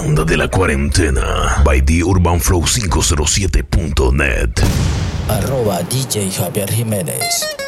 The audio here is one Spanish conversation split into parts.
tanda de la cuarentena. By the Flow 507net Arroba DJ Javier Jiménez.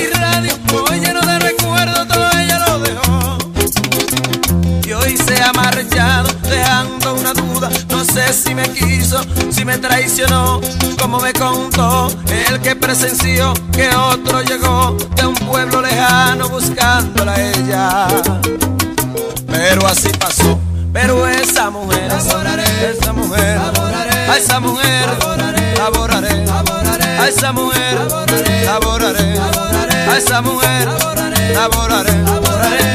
ha marchado, dejando una duda. No sé si me quiso, si me traicionó, como me contó el que presenció que otro llegó de un pueblo lejano buscándola a ella. Pero así pasó. Pero esa mujer, esa mujer, a esa mujer, laboraré, a esa mujer, laboraré, a esa mujer, laboraré,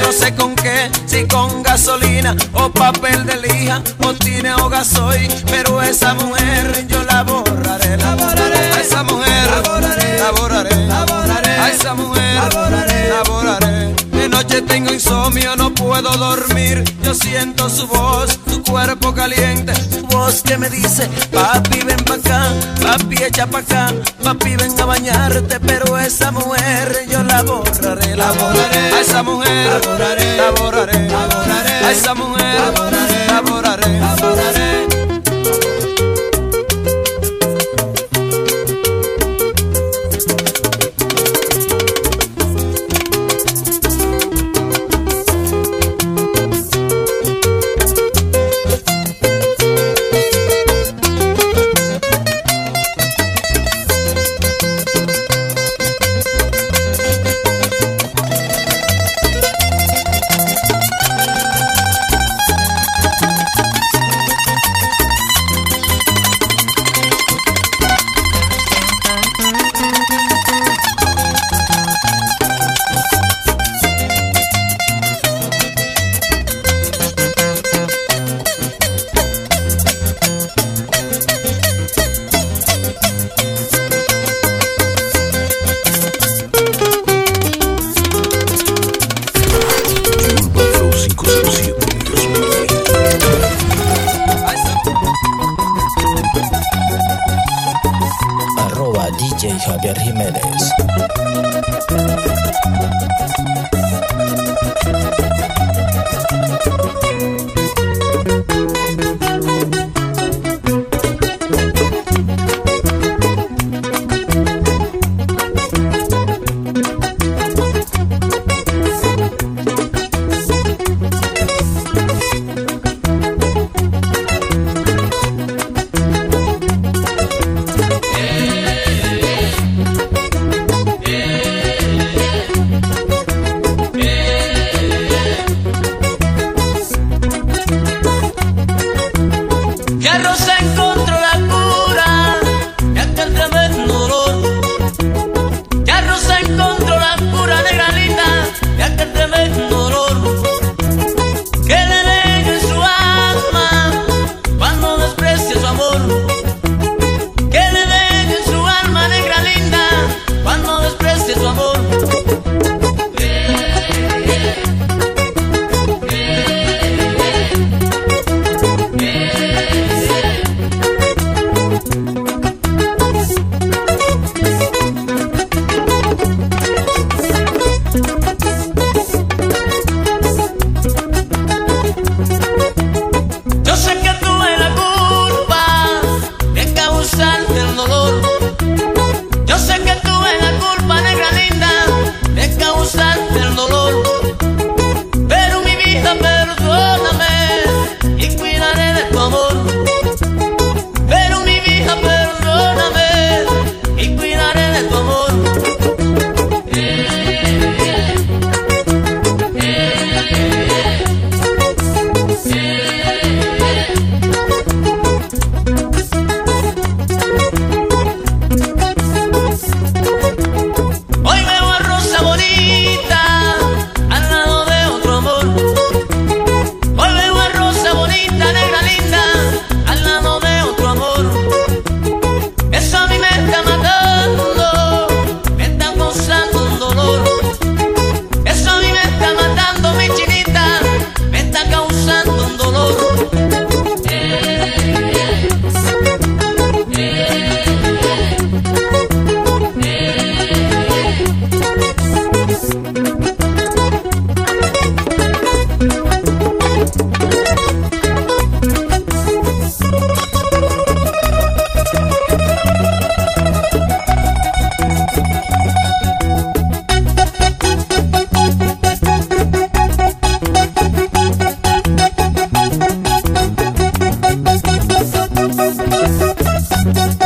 no sé con qué, si con gasolina o papel de lija o tiene o gasoil, pero esa mujer yo la borraré, laboraré, a esa mujer, laboraré, a esa mujer, laboraré noche tengo insomnio, no puedo dormir. Yo siento su voz, su cuerpo caliente, su voz que me dice, papi ven pa' acá, papi echa pa' acá, papi ven a bañarte, pero esa mujer la borraré, la borraré, a esa mujer, la borraré, la borraré, a esa mujer, la borraré, la borraré. Thank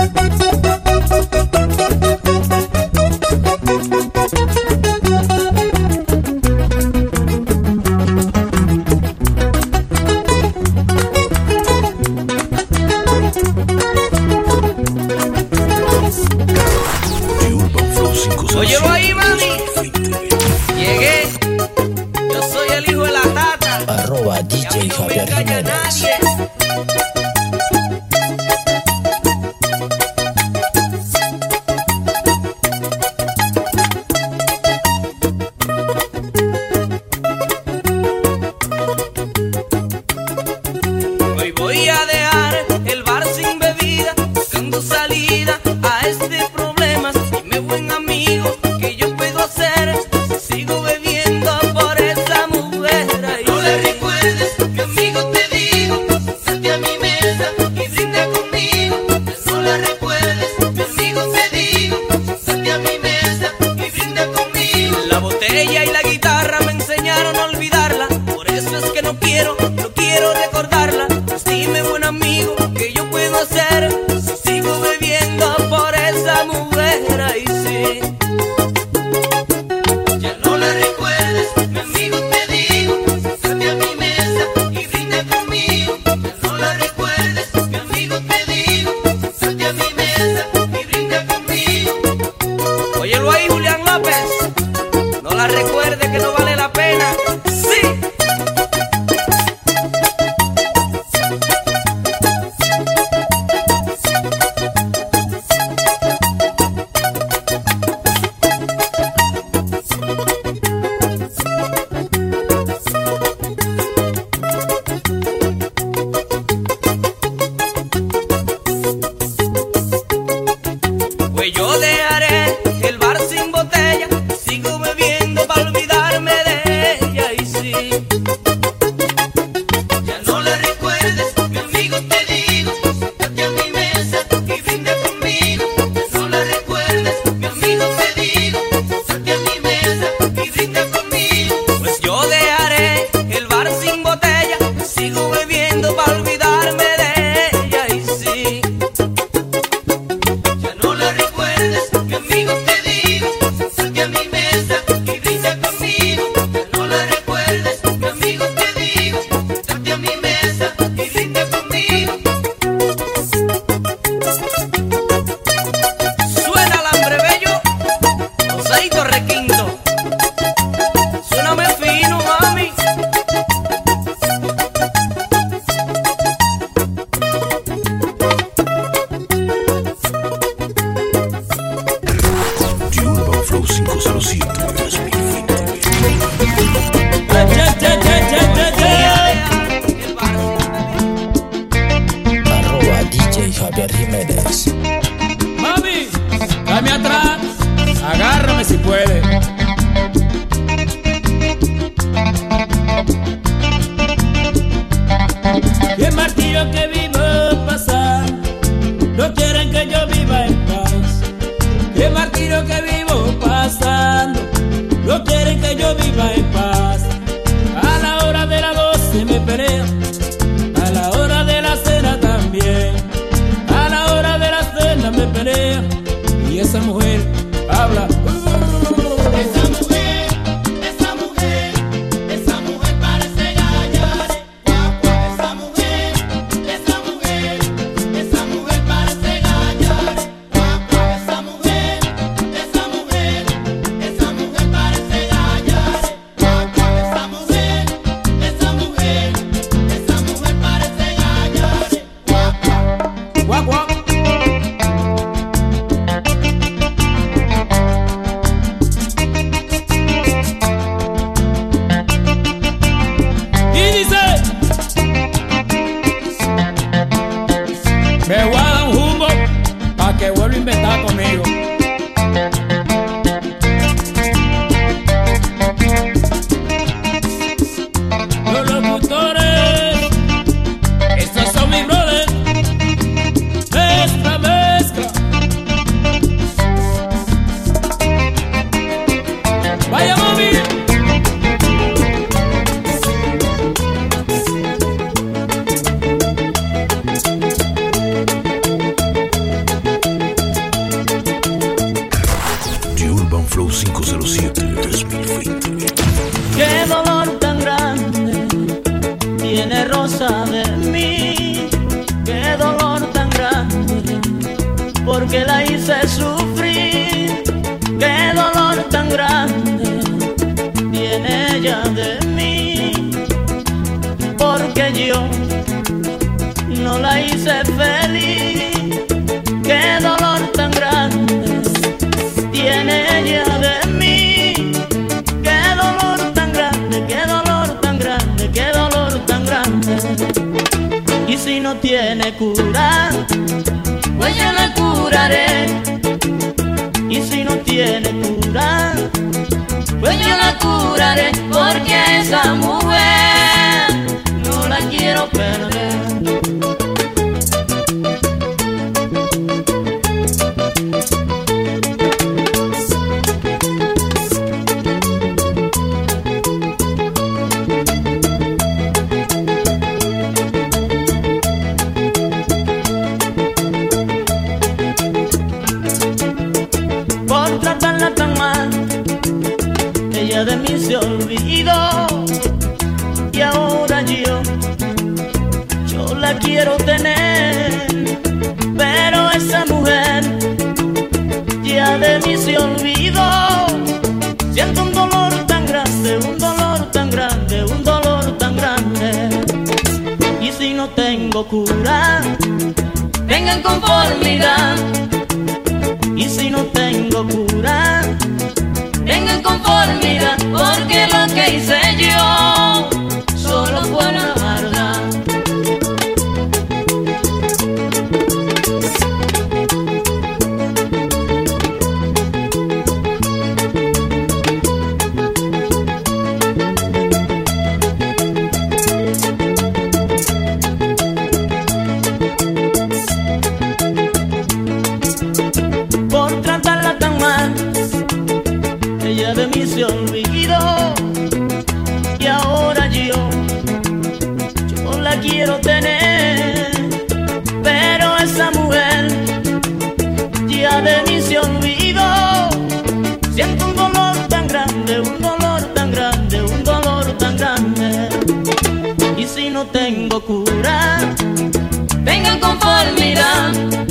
Aceito requinto. Suéname fino, mami. Urban Flow 507 2020. Ya, ya, Arroba DJ Javier Jiménez. Mami, dame atrás. Agárrame si puede. Y el martillo que vive Urban Flow 507 2020. Qué dolor tan grande tiene Rosa de mí. Qué dolor tan grande porque la hice sufrir. Qué dolor tan grande curaré porque esa mujer no la quiero perder. quiero tener, pero esa mujer ya de mí se olvidó. Siento un dolor tan grande, un dolor tan grande, un dolor tan grande. Y si no tengo cura, tengan conformidad. Y si no tengo cura, tengan conformidad, porque lo que hice yo. love.